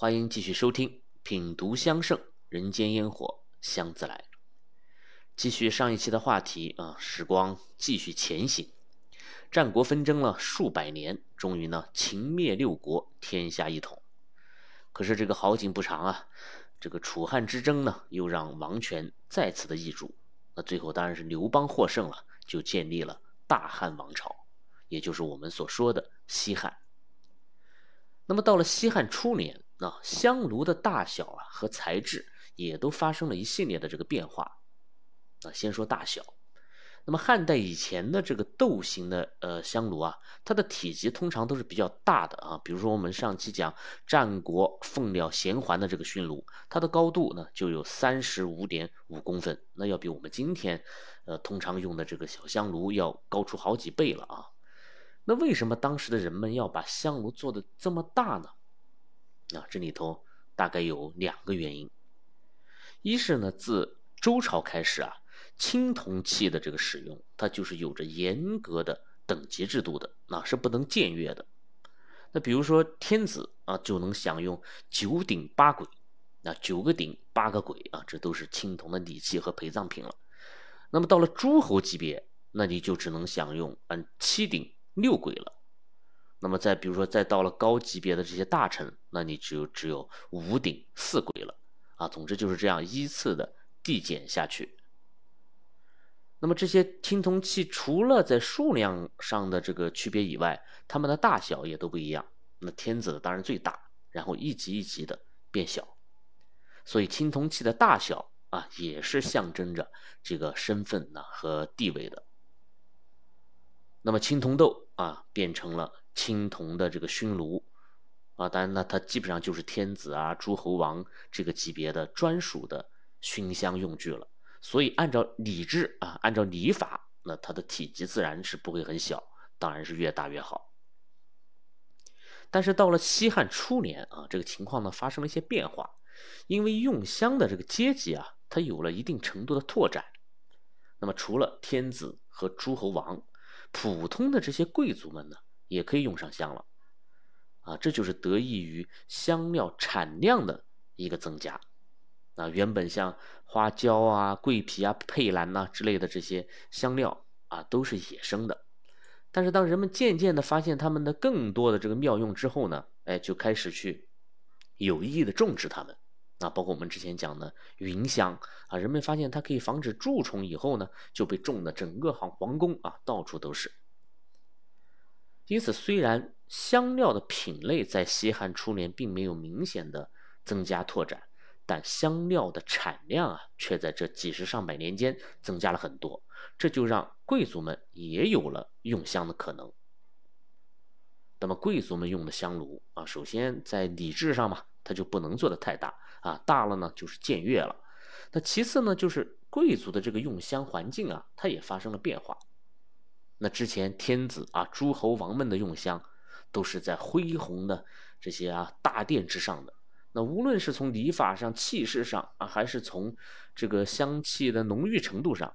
欢迎继续收听品读香盛人间烟火香自来。继续上一期的话题啊，时光继续前行，战国纷争了数百年，终于呢秦灭六国，天下一统。可是这个好景不长啊，这个楚汉之争呢，又让王权再次的易主。那最后当然是刘邦获胜了，就建立了大汉王朝，也就是我们所说的西汉。那么到了西汉初年。那香炉的大小啊和材质也都发生了一系列的这个变化。啊，先说大小。那么汉代以前的这个斗形的呃香炉啊，它的体积通常都是比较大的啊。比如说我们上期讲战国凤鸟衔环的这个熏炉，它的高度呢就有三十五点五公分，那要比我们今天呃通常用的这个小香炉要高出好几倍了啊。那为什么当时的人们要把香炉做的这么大呢？啊，这里头大概有两个原因，一是呢，自周朝开始啊，青铜器的这个使用，它就是有着严格的等级制度的，那是不能僭越的。那比如说天子啊，就能享用九鼎八簋，那九个鼎八个簋啊，这都是青铜的礼器和陪葬品了。那么到了诸侯级别，那你就只能享用嗯七鼎六簋了。那么再比如说，再到了高级别的这些大臣，那你只有只有五鼎四簋了啊。总之就是这样依次的递减下去。那么这些青铜器除了在数量上的这个区别以外，它们的大小也都不一样。那天子的当然最大，然后一级一级的变小。所以青铜器的大小啊，也是象征着这个身份呢和地位的。那么青铜豆啊，变成了。青铜的这个熏炉啊，当然呢，它基本上就是天子啊、诸侯王这个级别的专属的熏香用具了。所以按照礼制啊，按照礼法，那它的体积自然是不会很小，当然是越大越好。但是到了西汉初年啊，这个情况呢发生了一些变化，因为用香的这个阶级啊，它有了一定程度的拓展。那么除了天子和诸侯王，普通的这些贵族们呢？也可以用上香了，啊，这就是得益于香料产量的一个增加，啊，原本像花椒啊、桂皮啊、佩兰呐之类的这些香料啊，都是野生的，但是当人们渐渐的发现它们的更多的这个妙用之后呢，哎，就开始去有意的种植它们，啊，包括我们之前讲的云香啊，人们发现它可以防止蛀虫以后呢，就被种的整个皇皇宫啊，到处都是。因此，虽然香料的品类在西汉初年并没有明显的增加拓展，但香料的产量啊，却在这几十上百年间增加了很多。这就让贵族们也有了用香的可能。那么，贵族们用的香炉啊，首先在礼制上嘛，它就不能做的太大啊，大了呢就是僭越了。那其次呢，就是贵族的这个用香环境啊，它也发生了变化。那之前天子啊、诸侯王们的用香，都是在恢宏的这些啊大殿之上的。那无论是从礼法上、气势上啊，还是从这个香气的浓郁程度上，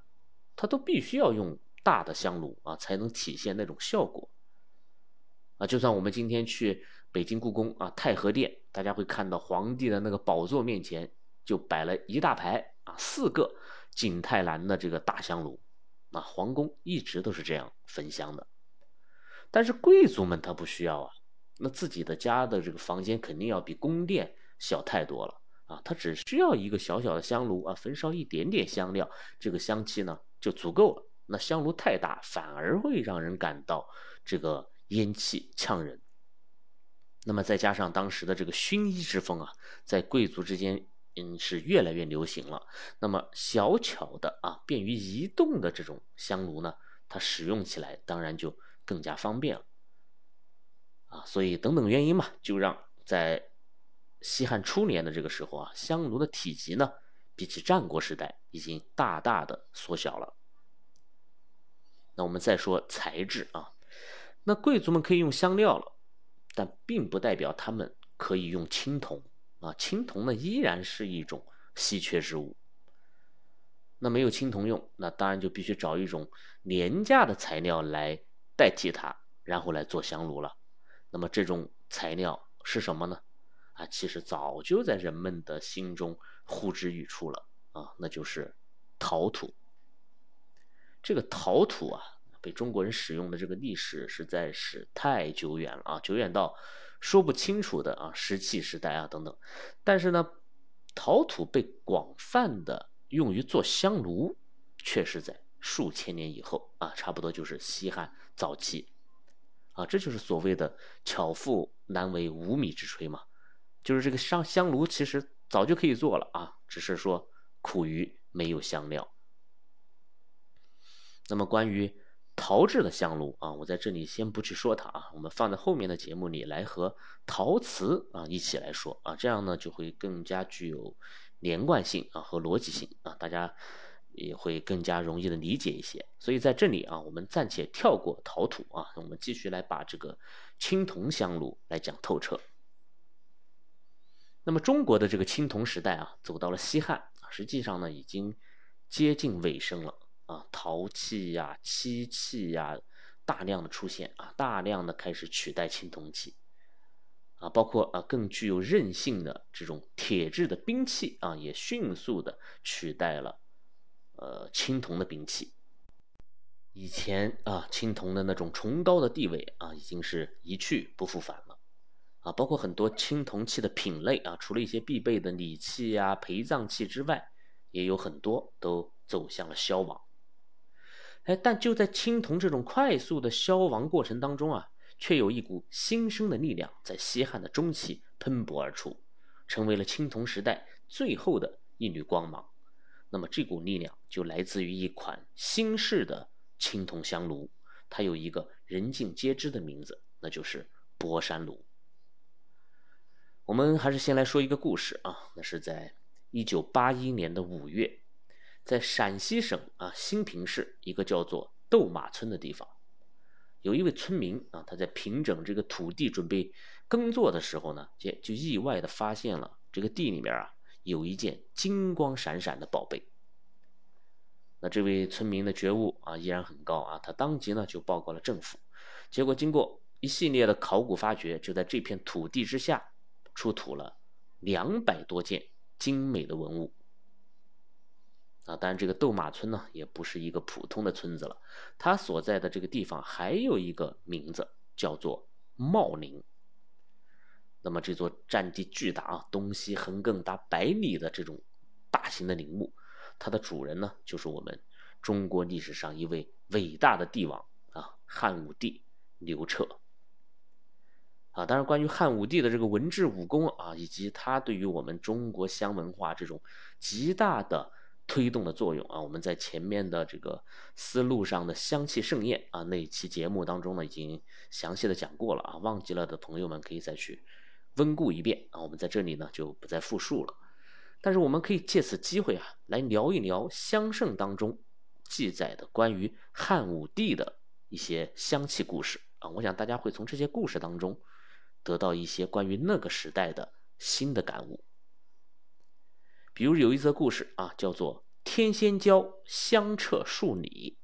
它都必须要用大的香炉啊，才能体现那种效果。啊，就算我们今天去北京故宫啊太和殿，大家会看到皇帝的那个宝座面前就摆了一大排啊四个景泰蓝的这个大香炉。那皇宫一直都是这样焚香的，但是贵族们他不需要啊，那自己的家的这个房间肯定要比宫殿小太多了啊，他只需要一个小小的香炉啊，焚烧一点点香料，这个香气呢就足够了。那香炉太大，反而会让人感到这个烟气呛人。那么再加上当时的这个熏衣之风啊，在贵族之间。嗯，是越来越流行了。那么小巧的啊，便于移动的这种香炉呢，它使用起来当然就更加方便了。啊，所以等等原因嘛，就让在西汉初年的这个时候啊，香炉的体积呢，比起战国时代已经大大的缩小了。那我们再说材质啊，那贵族们可以用香料了，但并不代表他们可以用青铜。啊，青铜呢依然是一种稀缺之物。那没有青铜用，那当然就必须找一种廉价的材料来代替它，然后来做香炉了。那么这种材料是什么呢？啊，其实早就在人们的心中呼之欲出了啊，那就是陶土。这个陶土啊，被中国人使用的这个历史实在是太久远了啊，久远到说不清楚的啊，石器时代啊等等。但是呢，陶土被广泛的用于做香炉，却是在数千年以后啊，差不多就是西汉早期啊，这就是所谓的巧妇难为无米之炊嘛，就是这个香香炉其实早就可以做了啊，只是说苦于没有香料。那么关于陶制的香炉啊，我在这里先不去说它啊，我们放在后面的节目里来和陶瓷啊一起来说啊，这样呢就会更加具有连贯性啊和逻辑性啊，大家也会更加容易的理解一些。所以在这里啊，我们暂且跳过陶土啊，我们继续来把这个青铜香炉来讲透彻。那么中国的这个青铜时代啊，走到了西汉，实际上呢已经接近尾声了。啊，陶器呀、漆器呀，大量的出现啊，大量的开始取代青铜器，啊，包括啊更具有韧性的这种铁制的兵器啊，也迅速的取代了呃青铜的兵器。以前啊，青铜的那种崇高的地位啊，已经是一去不复返了，啊，包括很多青铜器的品类啊，除了一些必备的礼器呀、陪葬器之外，也有很多都走向了消亡。哎，但就在青铜这种快速的消亡过程当中啊，却有一股新生的力量在西汉的中期喷薄而出，成为了青铜时代最后的一缕光芒。那么这股力量就来自于一款新式的青铜香炉，它有一个人尽皆知的名字，那就是博山炉。我们还是先来说一个故事啊，那是在一九八一年的五月。在陕西省啊兴平市一个叫做斗马村的地方，有一位村民啊，他在平整这个土地准备耕作的时候呢，就就意外的发现了这个地里面啊有一件金光闪闪的宝贝。那这位村民的觉悟啊依然很高啊，他当即呢就报告了政府。结果经过一系列的考古发掘，就在这片土地之下出土了两百多件精美的文物。啊，当然，这个斗马村呢，也不是一个普通的村子了。它所在的这个地方还有一个名字，叫做茂陵。那么，这座占地巨大啊，东西横亘达百里的这种大型的陵墓，它的主人呢，就是我们中国历史上一位伟大的帝王啊，汉武帝刘彻。啊，当然，关于汉武帝的这个文治武功啊，以及他对于我们中国香文化这种极大的。推动的作用啊，我们在前面的这个思路上的香气盛宴啊那一期节目当中呢，已经详细的讲过了啊，忘记了的朋友们可以再去温故一遍啊，我们在这里呢就不再复述了。但是我们可以借此机会啊，来聊一聊香圣当中记载的关于汉武帝的一些香气故事啊，我想大家会从这些故事当中得到一些关于那个时代的新的感悟。比如有一则故事啊，叫做“天仙交香彻数里”。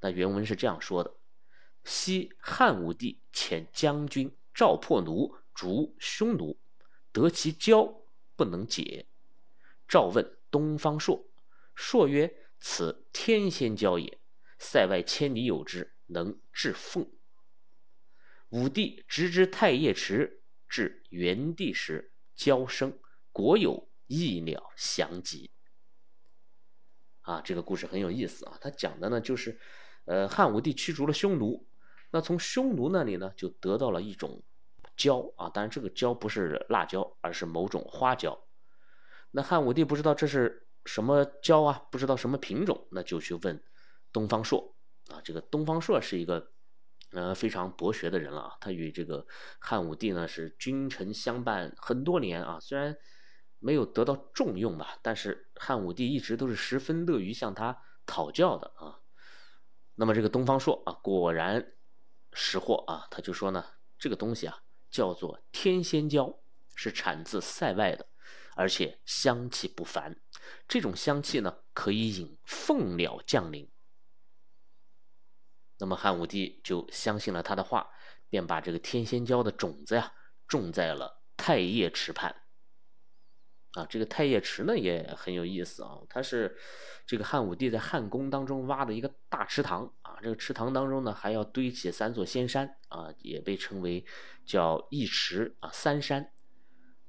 那原文是这样说的：昔汉武帝遣将军赵破奴逐匈奴，得其交不能解。赵问东方朔，朔曰：“此天仙交也，塞外千里有之，能治凤。”武帝直之太液池，至元帝时，交生国有。一鸟降疾。啊，这个故事很有意思啊！他讲的呢，就是，呃，汉武帝驱逐了匈奴，那从匈奴那里呢，就得到了一种椒啊，当然这个椒不是辣椒，而是某种花椒。那汉武帝不知道这是什么椒啊，不知道什么品种，那就去问东方朔啊。这个东方朔是一个呃非常博学的人了啊，他与这个汉武帝呢是君臣相伴很多年啊，虽然。没有得到重用吧，但是汉武帝一直都是十分乐于向他讨教的啊。那么这个东方朔啊，果然识货啊，他就说呢，这个东西啊叫做天仙椒，是产自塞外的，而且香气不凡。这种香气呢，可以引凤鸟降临。那么汉武帝就相信了他的话，便把这个天仙椒的种子呀种在了。太液池畔。啊，这个太液池呢也很有意思啊，它是这个汉武帝在汉宫当中挖的一个大池塘啊，这个池塘当中呢还要堆起三座仙山啊，也被称为叫一池啊三山。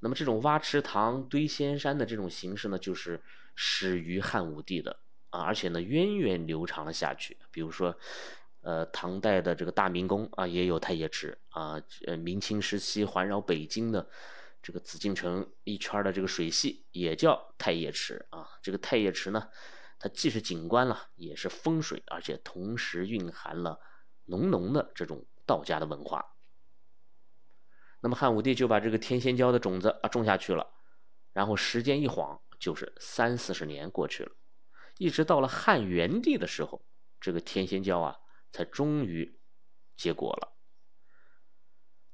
那么这种挖池塘堆仙山的这种形式呢，就是始于汉武帝的啊，而且呢源远流长了下去。比如说，呃，唐代的这个大明宫啊也有太液池啊，呃，明清时期环绕北京的。这个紫禁城一圈的这个水系也叫太液池啊。这个太液池呢，它既是景观了，也是风水，而且同时蕴含了浓浓的这种道家的文化。那么汉武帝就把这个天仙椒的种子啊种下去了，然后时间一晃就是三四十年过去了，一直到了汉元帝的时候，这个天仙椒啊才终于结果了。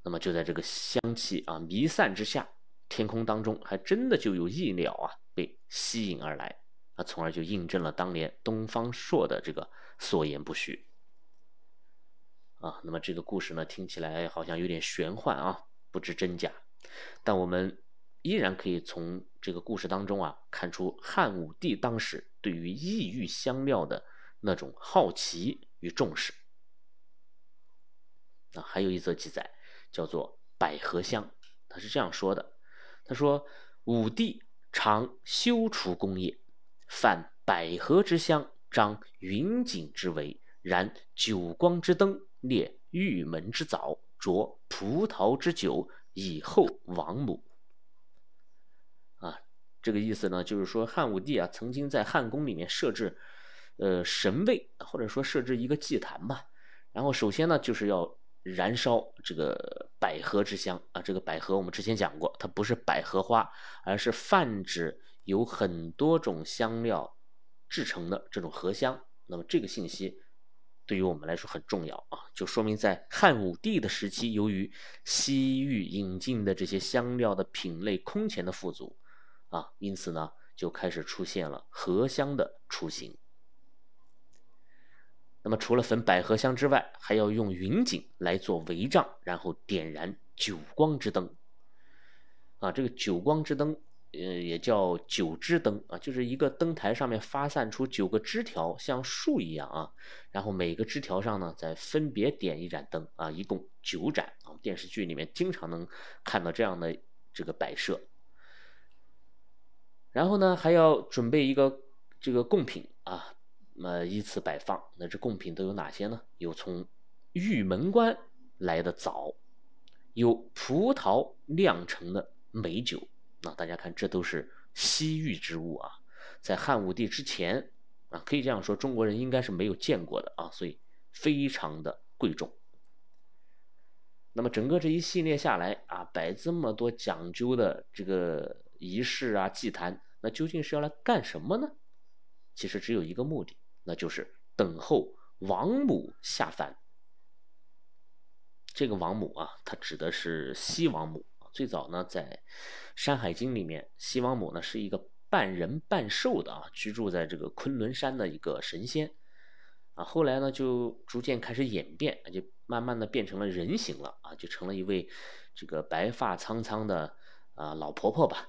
那么就在这个香气啊弥散之下，天空当中还真的就有异鸟啊被吸引而来，啊，从而就印证了当年东方朔的这个所言不虚。啊，那么这个故事呢听起来好像有点玄幻啊，不知真假，但我们依然可以从这个故事当中啊看出汉武帝当时对于异域香料的那种好奇与重视。啊，还有一则记载。叫做百合香，他是这样说的：“他说武帝常修除功业，泛百合之香，张云锦之围，燃九光之灯，列玉门之藻，酌葡萄之酒，以后王母。”啊，这个意思呢，就是说汉武帝啊，曾经在汉宫里面设置呃神位，或者说设置一个祭坛吧。然后首先呢，就是要。燃烧这个百合之香啊，这个百合我们之前讲过，它不是百合花，而是泛指有很多种香料制成的这种合香。那么这个信息对于我们来说很重要啊，就说明在汉武帝的时期，由于西域引进的这些香料的品类空前的富足啊，因此呢就开始出现了合香的雏形。那么除了焚百合香之外，还要用云锦来做帷帐，然后点燃九光之灯。啊，这个九光之灯，呃，也叫九枝灯啊，就是一个灯台上面发散出九个枝条，像树一样啊。然后每个枝条上呢，再分别点一盏灯啊，一共九盏啊。电视剧里面经常能看到这样的这个摆设。然后呢，还要准备一个这个贡品。那么依次摆放，那这贡品都有哪些呢？有从玉门关来的枣，有葡萄酿成的美酒。那大家看，这都是西域之物啊，在汉武帝之前啊，可以这样说，中国人应该是没有见过的啊，所以非常的贵重。那么整个这一系列下来啊，摆这么多讲究的这个仪式啊、祭坛，那究竟是要来干什么呢？其实只有一个目的。那就是等候王母下凡。这个王母啊，它指的是西王母。最早呢，在《山海经》里面，西王母呢是一个半人半兽的啊，居住在这个昆仑山的一个神仙啊。后来呢，就逐渐开始演变，就慢慢的变成了人形了啊，就成了一位这个白发苍苍的啊老婆婆吧。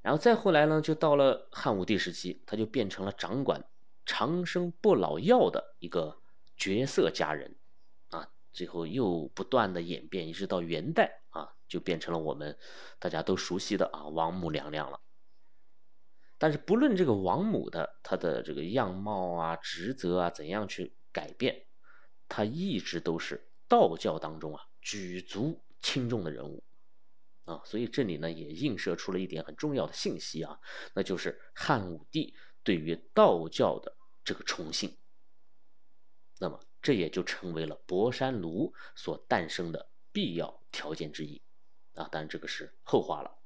然后再后来呢，就到了汉武帝时期，她就变成了掌管。长生不老药的一个绝色佳人，啊，最后又不断的演变，一直到元代啊，就变成了我们大家都熟悉的啊王母娘娘了。但是不论这个王母的她的这个样貌啊、职责啊怎样去改变，她一直都是道教当中啊举足轻重的人物啊。所以这里呢也映射出了一点很重要的信息啊，那就是汉武帝对于道教的。这个崇信，那么这也就成为了博山炉所诞生的必要条件之一啊！当然这个是后话了。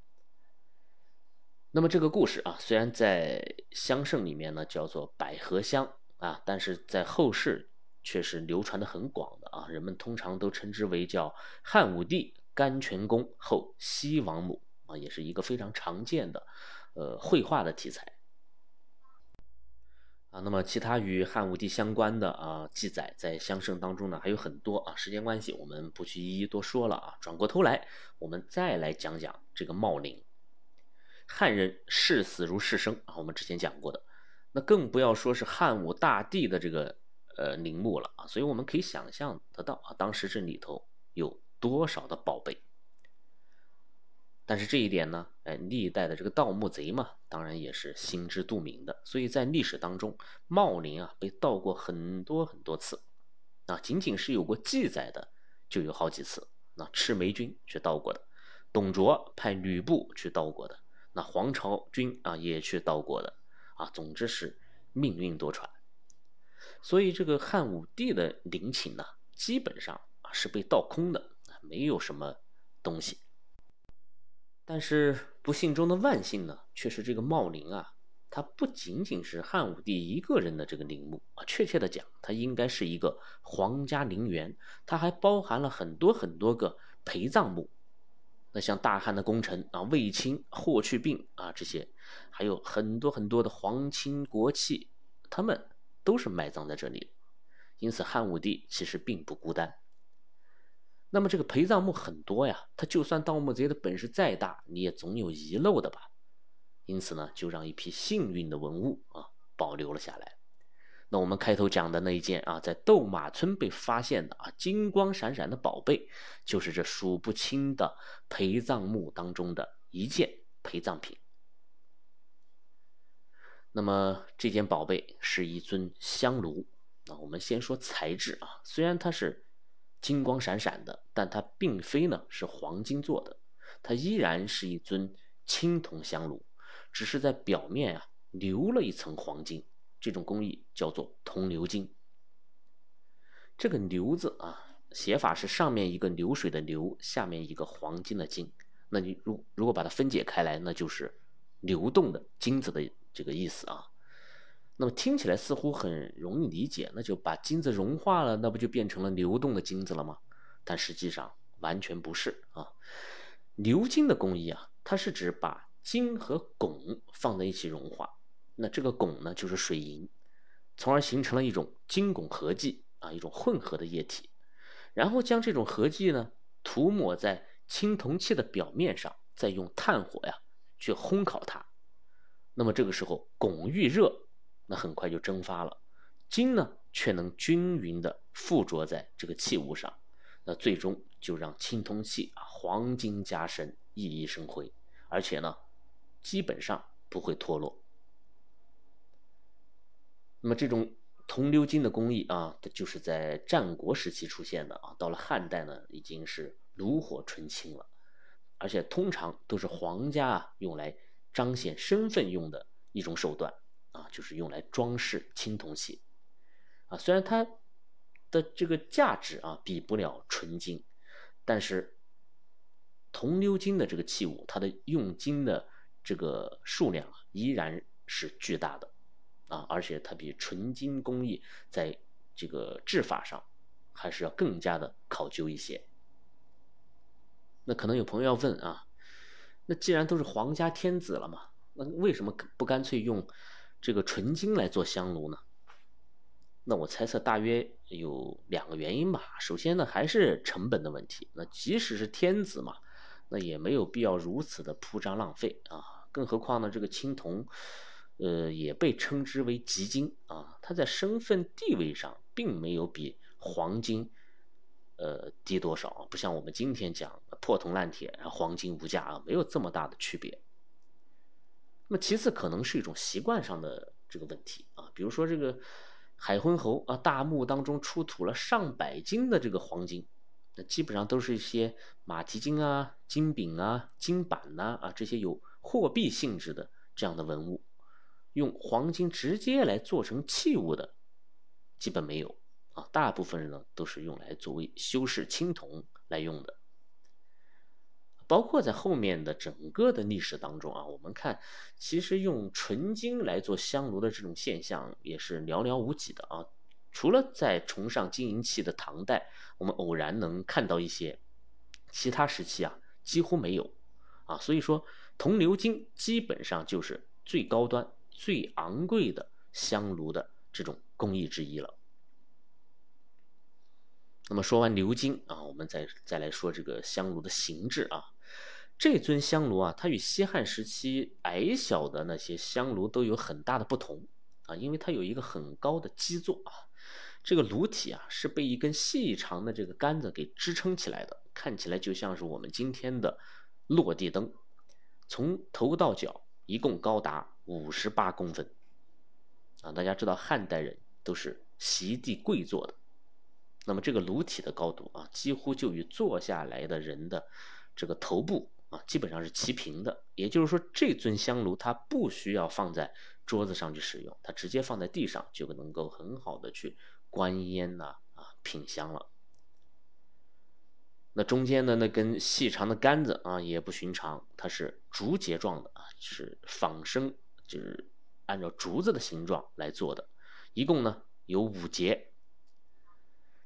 那么这个故事啊，虽然在香圣里面呢叫做百合香啊，但是在后世却是流传的很广的啊，人们通常都称之为叫汉武帝甘泉宫后西王母啊，也是一个非常常见的呃绘画的题材。啊，那么其他与汉武帝相关的啊记载，在相圣当中呢还有很多啊。时间关系，我们不去一一多说了啊。转过头来，我们再来讲讲这个茂陵。汉人视死如视生啊，我们之前讲过的，那更不要说是汉武大帝的这个呃陵墓了啊。所以我们可以想象得到啊，当时这里头有多少的宝贝。但是这一点呢，哎，历代的这个盗墓贼嘛，当然也是心知肚明的。所以在历史当中，茂陵啊被盗过很多很多次，啊，仅仅是有过记载的就有好几次。那赤眉军去盗过的，董卓派吕布去盗过的，那黄巢军啊也去盗过的，啊，总之是命运多舛。所以这个汉武帝的陵寝呢，基本上啊是被盗空的，没有什么东西。但是不幸中的万幸呢，却是这个茂陵啊，它不仅仅是汉武帝一个人的这个陵墓啊，确切的讲，它应该是一个皇家陵园，它还包含了很多很多个陪葬墓。那像大汉的功臣啊，卫青、霍去病啊这些，还有很多很多的皇亲国戚，他们都是埋葬在这里。因此，汉武帝其实并不孤单。那么这个陪葬墓很多呀，他就算盗墓贼的本事再大，你也总有遗漏的吧？因此呢，就让一批幸运的文物啊保留了下来。那我们开头讲的那一件啊，在斗马村被发现的啊金光闪闪的宝贝，就是这数不清的陪葬墓当中的一件陪葬品。那么这件宝贝是一尊香炉。那我们先说材质啊，虽然它是。金光闪闪的，但它并非呢是黄金做的，它依然是一尊青铜香炉，只是在表面啊留了一层黄金。这种工艺叫做铜鎏金。这个“鎏”字啊，写法是上面一个流水的“流”，下面一个黄金的“金”。那你如如果把它分解开来，那就是流动的金子的这个意思啊。那么听起来似乎很容易理解，那就把金子融化了，那不就变成了流动的金子了吗？但实际上完全不是啊。鎏金的工艺啊，它是指把金和汞放在一起融化，那这个汞呢就是水银，从而形成了一种金汞合剂啊，一种混合的液体，然后将这种合剂呢涂抹在青铜器的表面上，再用炭火呀去烘烤它。那么这个时候汞遇热。那很快就蒸发了，金呢却能均匀的附着在这个器物上，那最终就让青铜器啊黄金加身，熠熠生辉，而且呢基本上不会脱落。那么这种铜鎏金的工艺啊，就是在战国时期出现的啊，到了汉代呢已经是炉火纯青了，而且通常都是皇家啊用来彰显身份用的一种手段。啊，就是用来装饰青铜器，啊，虽然它的这个价值啊比不了纯金，但是铜鎏金的这个器物，它的用金的这个数量啊依然是巨大的，啊，而且它比纯金工艺在这个制法上还是要更加的考究一些。那可能有朋友要问啊，那既然都是皇家天子了嘛，那为什么不干脆用？这个纯金来做香炉呢？那我猜测大约有两个原因吧。首先呢，还是成本的问题。那即使是天子嘛，那也没有必要如此的铺张浪费啊。更何况呢，这个青铜，呃，也被称之为极金啊。它在身份地位上并没有比黄金，呃，低多少。不像我们今天讲破铜烂铁，然后黄金无价啊，没有这么大的区别。那么其次可能是一种习惯上的这个问题啊，比如说这个海昏侯啊，大墓当中出土了上百斤的这个黄金，那基本上都是一些马蹄金啊、金饼啊、金板呐啊这些有货币性质的这样的文物，用黄金直接来做成器物的，基本没有啊，大部分人呢都是用来作为修饰青铜来用的。包括在后面的整个的历史当中啊，我们看，其实用纯金来做香炉的这种现象也是寥寥无几的啊。除了在崇尚金银器的唐代，我们偶然能看到一些，其他时期啊几乎没有啊。所以说，铜鎏金基本上就是最高端、最昂贵的香炉的这种工艺之一了。那么说完鎏金啊，我们再再来说这个香炉的形制啊。这尊香炉啊，它与西汉时期矮小的那些香炉都有很大的不同啊，因为它有一个很高的基座啊。这个炉体啊是被一根细长的这个杆子给支撑起来的，看起来就像是我们今天的落地灯，从头到脚一共高达五十八公分啊！大家知道汉代人都是席地跪坐的，那么这个炉体的高度啊，几乎就与坐下来的人的这个头部啊基本上是齐平的。也就是说，这尊香炉它不需要放在桌子上去使用，它直接放在地上就能够很好的去。观烟呐，啊，品香了。那中间的那根细长的杆子啊，也不寻常，它是竹节状的啊，是仿生，就是按照竹子的形状来做的。一共呢有五节。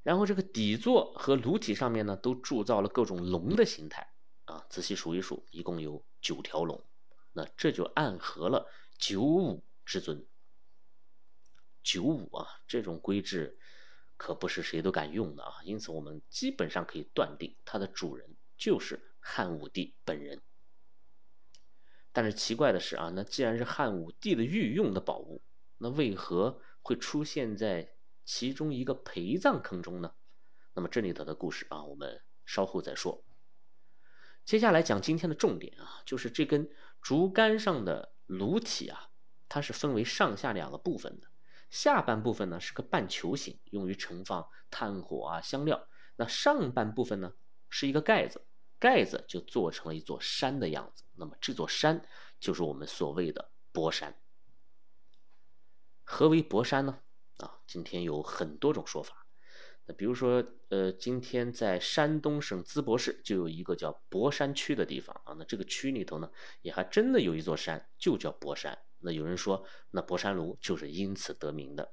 然后这个底座和炉体上面呢，都铸造了各种龙的形态啊。仔细数一数，一共有九条龙。那这就暗合了九五之尊。九五啊，这种规制可不是谁都敢用的啊，因此我们基本上可以断定它的主人就是汉武帝本人。但是奇怪的是啊，那既然是汉武帝的御用的宝物，那为何会出现在其中一个陪葬坑中呢？那么这里头的故事啊，我们稍后再说。接下来讲今天的重点啊，就是这根竹竿上的炉体啊，它是分为上下两个部分的。下半部分呢是个半球形，用于盛放炭火啊香料。那上半部分呢是一个盖子，盖子就做成了一座山的样子。那么这座山就是我们所谓的博山。何为博山呢？啊，今天有很多种说法。那比如说，呃，今天在山东省淄博市就有一个叫博山区的地方啊。那这个区里头呢，也还真的有一座山，就叫博山。那有人说，那博山炉就是因此得名的。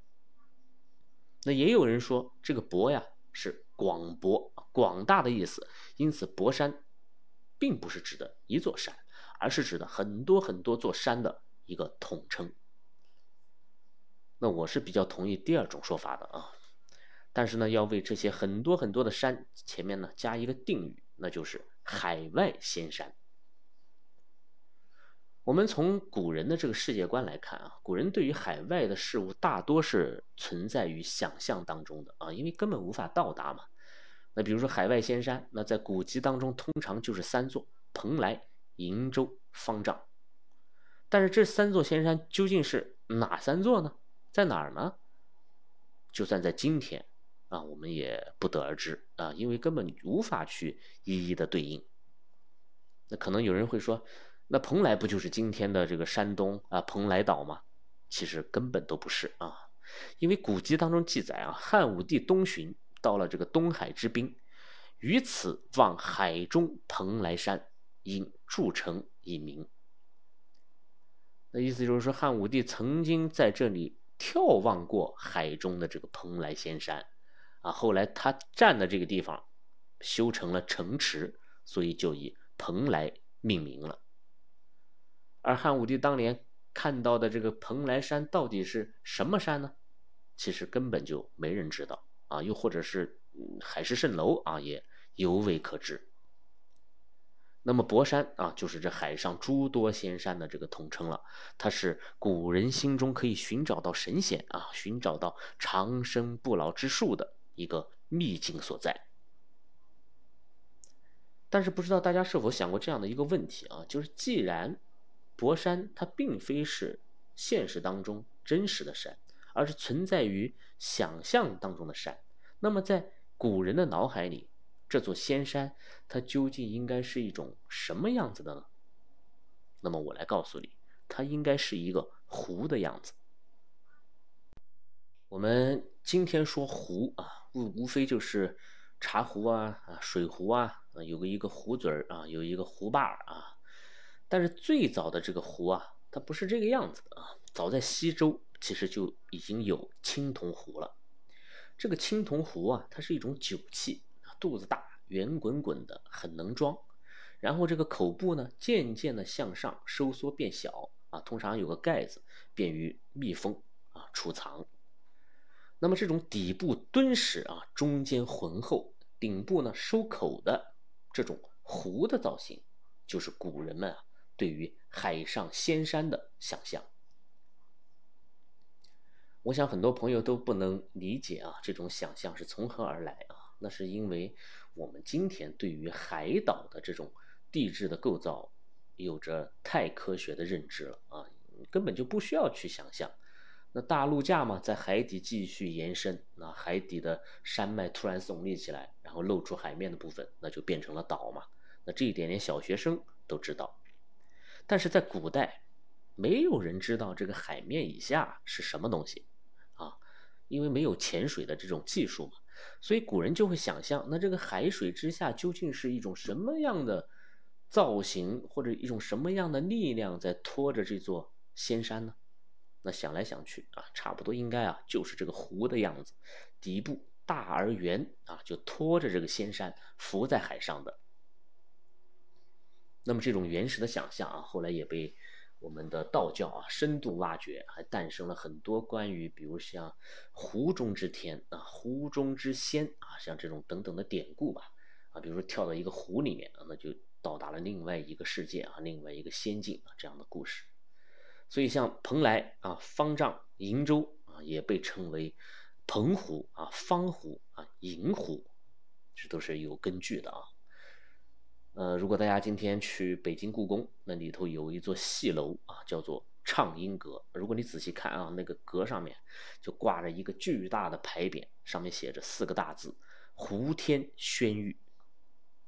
那也有人说，这个“博”呀是广博、广大的意思，因此博山并不是指的一座山，而是指的很多很多座山的一个统称。那我是比较同意第二种说法的啊，但是呢，要为这些很多很多的山前面呢加一个定语，那就是海外仙山。我们从古人的这个世界观来看啊，古人对于海外的事物大多是存在于想象当中的啊，因为根本无法到达嘛。那比如说海外仙山，那在古籍当中通常就是三座：蓬莱、瀛洲、方丈。但是这三座仙山究竟是哪三座呢？在哪儿呢？就算在今天啊，我们也不得而知啊，因为根本无法去一一的对应。那可能有人会说。那蓬莱不就是今天的这个山东啊蓬莱岛吗？其实根本都不是啊，因为古籍当中记载啊，汉武帝东巡到了这个东海之滨，于此望海中蓬莱山，因筑城以名。那意思就是说，汉武帝曾经在这里眺望过海中的这个蓬莱仙山，啊，后来他站的这个地方修成了城池，所以就以蓬莱命名了。而汉武帝当年看到的这个蓬莱山到底是什么山呢？其实根本就没人知道啊，又或者是海市蜃楼啊，也犹未可知。那么博山啊，就是这海上诸多仙山的这个统称了，它是古人心中可以寻找到神仙啊，寻找到长生不老之术的一个秘境所在。但是不知道大家是否想过这样的一个问题啊，就是既然博山它并非是现实当中真实的山，而是存在于想象当中的山。那么在古人的脑海里，这座仙山它究竟应该是一种什么样子的呢？那么我来告诉你，它应该是一个湖的样子。我们今天说湖啊，无无非就是茶壶啊、啊水壶啊，有个一个壶嘴儿啊，有一个壶把儿啊。但是最早的这个壶啊，它不是这个样子的啊。早在西周，其实就已经有青铜壶了。这个青铜壶啊，它是一种酒器肚子大，圆滚滚的，很能装。然后这个口部呢，渐渐的向上收缩变小啊，通常有个盖子，便于密封啊储藏。那么这种底部敦实啊，中间浑厚，顶部呢收口的这种壶的造型，就是古人们啊对于海上仙山的想象。我想很多朋友都不能理解啊，这种想象是从何而来啊？那是因为我们今天对于海岛的这种地质的构造，有着太科学的认知了啊，根本就不需要去想象。那大陆架嘛，在海底继续延伸，那海底的山脉突然耸立起来，然后露出海面的部分，那就变成了岛嘛。那这一点连小学生都知道，但是在古代，没有人知道这个海面以下是什么东西。啊因为没有潜水的这种技术嘛，所以古人就会想象，那这个海水之下究竟是一种什么样的造型，或者一种什么样的力量在拖着这座仙山呢？那想来想去啊，差不多应该啊就是这个湖的样子，底部大而圆啊，就拖着这个仙山浮在海上的。那么这种原始的想象啊，后来也被。我们的道教啊，深度挖掘，还诞生了很多关于，比如像湖中之天啊、湖中之仙啊，像这种等等的典故吧。啊，比如说跳到一个湖里面啊，那就到达了另外一个世界啊，另外一个仙境啊，这样的故事。所以像蓬莱啊、方丈、瀛洲啊，也被称为澎湖啊、方湖啊、瀛湖，这都是有根据的啊。呃，如果大家今天去北京故宫，那里头有一座戏楼啊，叫做畅音阁。如果你仔细看啊，那个阁上面就挂着一个巨大的牌匾，上面写着四个大字“湖天轩玉”。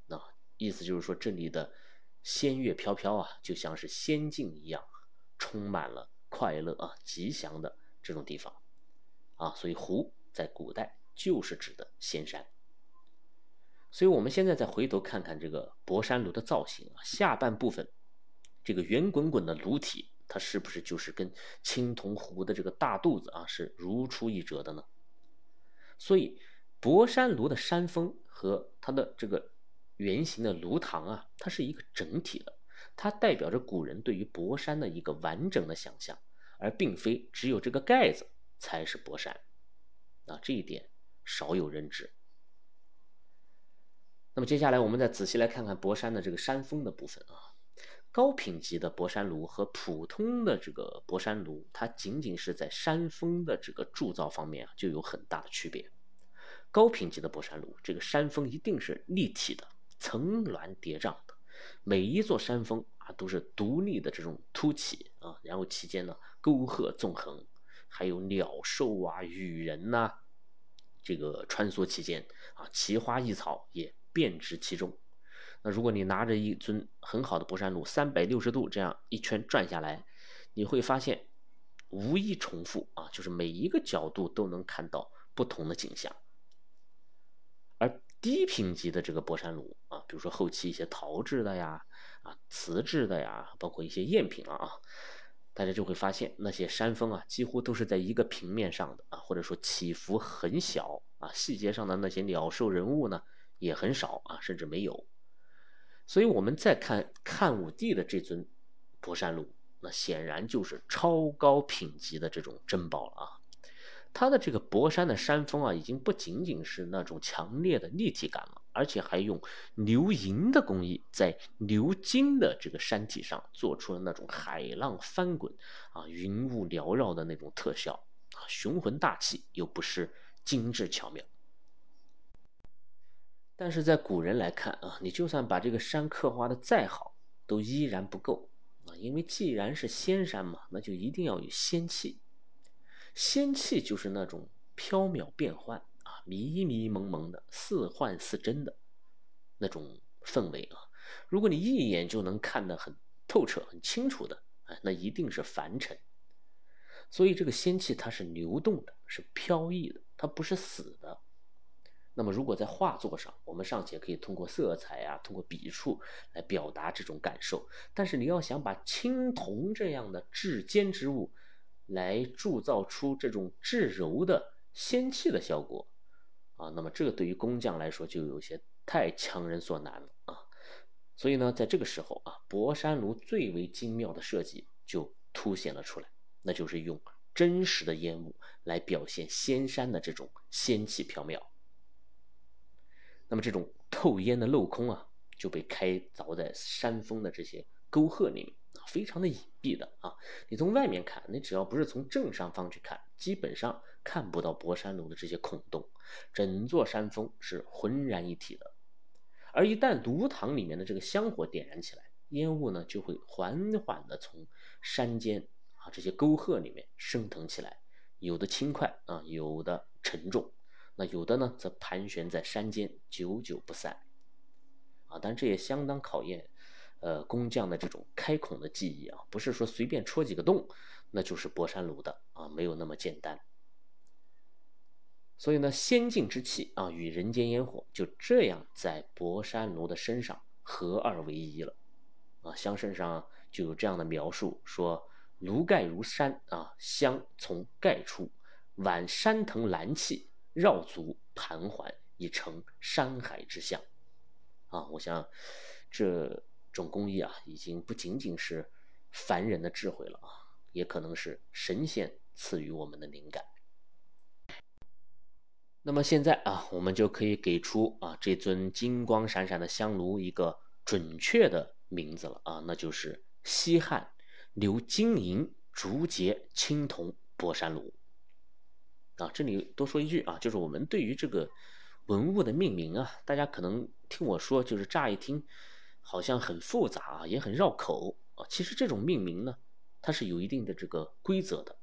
那意思就是说，这里的仙乐飘飘啊，就像是仙境一样，充满了快乐啊、吉祥的这种地方啊。所以，湖在古代就是指的仙山。所以，我们现在再回头看看这个博山炉的造型啊，下半部分这个圆滚滚的炉体，它是不是就是跟青铜壶的这个大肚子啊是如出一辙的呢？所以，博山炉的山峰和它的这个圆形的炉膛啊，它是一个整体的，它代表着古人对于博山的一个完整的想象，而并非只有这个盖子才是博山。啊，这一点少有人知。那么接下来我们再仔细来看看博山的这个山峰的部分啊，高品级的博山炉和普通的这个博山炉，它仅仅是在山峰的这个铸造方面啊就有很大的区别。高品级的博山炉，这个山峰一定是立体的、层峦叠嶂，每一座山峰啊都是独立的这种凸起啊，然后其间呢沟壑纵横，还有鸟兽啊、雨人呐，这个穿梭其间啊，奇花异草也。遍植其中。那如果你拿着一尊很好的博山炉，三百六十度这样一圈转下来，你会发现无一重复啊，就是每一个角度都能看到不同的景象。低品级的这个博山炉啊，比如说后期一些陶制的呀、啊瓷制的呀，包括一些赝品了啊，大家就会发现那些山峰啊，几乎都是在一个平面上的啊，或者说起伏很小啊，细节上的那些鸟兽人物呢。也很少啊，甚至没有。所以，我们再看汉武帝的这尊博山炉，那显然就是超高品级的这种珍宝了啊。它的这个博山的山峰啊，已经不仅仅是那种强烈的立体感了，而且还用鎏银的工艺，在鎏金的这个山体上做出了那种海浪翻滚啊、云雾缭绕的那种特效啊，雄浑大气又不失精致巧妙。但是在古人来看啊，你就算把这个山刻画的再好，都依然不够啊，因为既然是仙山嘛，那就一定要有仙气。仙气就是那种飘渺变幻啊，迷迷蒙蒙的，似幻似真的那种氛围啊。如果你一眼就能看得很透彻、很清楚的，哎，那一定是凡尘。所以这个仙气它是流动的，是飘逸的，它不是死的。那么，如果在画作上，我们尚且可以通过色彩啊，通过笔触来表达这种感受。但是，你要想把青铜这样的至坚之物，来铸造出这种至柔的仙气的效果，啊，那么这个对于工匠来说就有些太强人所难了啊。所以呢，在这个时候啊，博山炉最为精妙的设计就凸显了出来，那就是用真实的烟雾来表现仙山的这种仙气飘渺。那么这种透烟的镂空啊，就被开凿在山峰的这些沟壑里面，非常的隐蔽的啊。你从外面看，你只要不是从正上方去看，基本上看不到博山炉的这些孔洞，整座山峰是浑然一体的。而一旦炉膛里面的这个香火点燃起来，烟雾呢就会缓缓的从山间啊这些沟壑里面升腾起来，有的轻快啊，有的沉重。那有的呢，则盘旋在山间，久久不散，啊，但这也相当考验，呃，工匠的这种开孔的技艺啊，不是说随便戳几个洞，那就是博山炉的啊，没有那么简单。所以呢，仙境之气啊，与人间烟火就这样在博山炉的身上合二为一了，啊，香圣上就有这样的描述，说炉盖如山啊，香从盖出，挽山藤蓝气。绕足盘桓，已成山海之象，啊！我想，这这种工艺啊，已经不仅仅是凡人的智慧了啊，也可能是神仙赐予我们的灵感。那么现在啊，我们就可以给出啊这尊金光闪闪的香炉一个准确的名字了啊，那就是西汉鎏金银竹节青铜博山炉。啊，这里多说一句啊，就是我们对于这个文物的命名啊，大家可能听我说，就是乍一听好像很复杂啊，也很绕口啊。其实这种命名呢，它是有一定的这个规则的。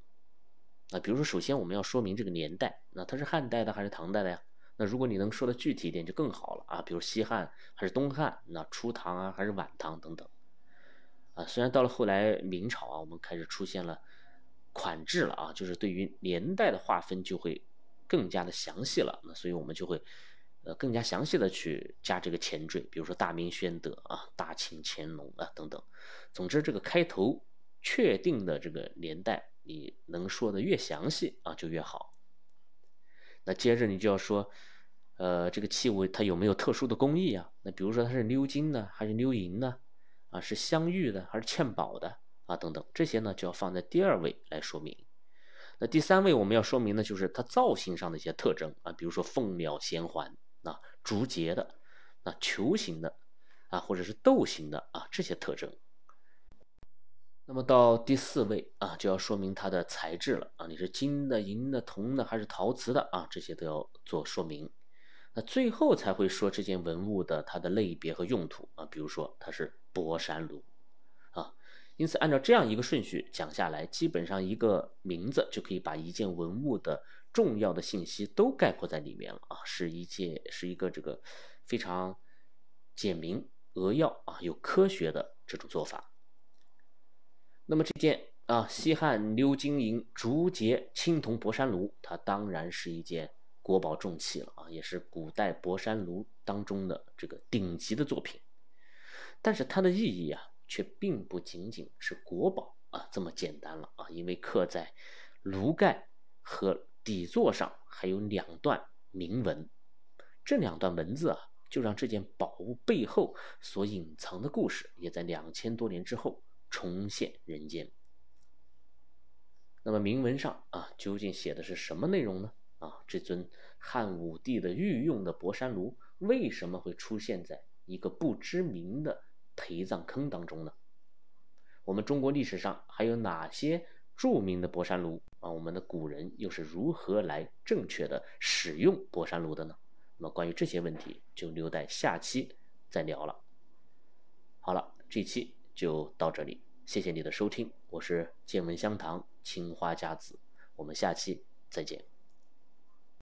啊，比如说，首先我们要说明这个年代，那它是汉代的还是唐代的呀？那如果你能说的具体一点，就更好了啊。比如西汉还是东汉，那初唐啊还是晚唐等等。啊，虽然到了后来明朝啊，我们开始出现了。款制了啊，就是对于年代的划分就会更加的详细了。那所以我们就会呃更加详细的去加这个前缀，比如说大明宣德啊、大清乾隆啊等等。总之，这个开头确定的这个年代，你能说的越详细啊就越好。那接着你就要说，呃，这个器物它有没有特殊的工艺啊？那比如说它是鎏金呢，还是鎏银呢？啊，是镶玉的还是嵌宝的？啊，等等，这些呢就要放在第二位来说明。那第三位我们要说明的就是它造型上的一些特征啊，比如说凤鸟衔环啊、竹节的、那球形的啊，或者是豆形的啊这些特征。那么到第四位啊，就要说明它的材质了啊，你是金的、银的、铜的还是陶瓷的啊？这些都要做说明。那最后才会说这件文物的它的类别和用途啊，比如说它是博山炉啊。因此，按照这样一个顺序讲下来，基本上一个名字就可以把一件文物的重要的信息都概括在里面了啊，是一件是一个这个非常简明扼要啊，有科学的这种做法。那么这件啊西汉鎏金银竹节青铜博山炉，它当然是一件国宝重器了啊，也是古代博山炉当中的这个顶级的作品。但是它的意义啊。却并不仅仅是国宝啊这么简单了啊，因为刻在炉盖和底座上还有两段铭文，这两段文字啊，就让这件宝物背后所隐藏的故事，也在两千多年之后重现人间。那么铭文上啊，究竟写的是什么内容呢？啊，这尊汉武帝的御用的博山炉为什么会出现在一个不知名的？陪葬坑当中呢，我们中国历史上还有哪些著名的博山炉啊？我们的古人又是如何来正确的使用博山炉的呢？那么关于这些问题，就留待下期再聊了。好了，这期就到这里，谢谢你的收听，我是见闻香堂青花家子，我们下期再见。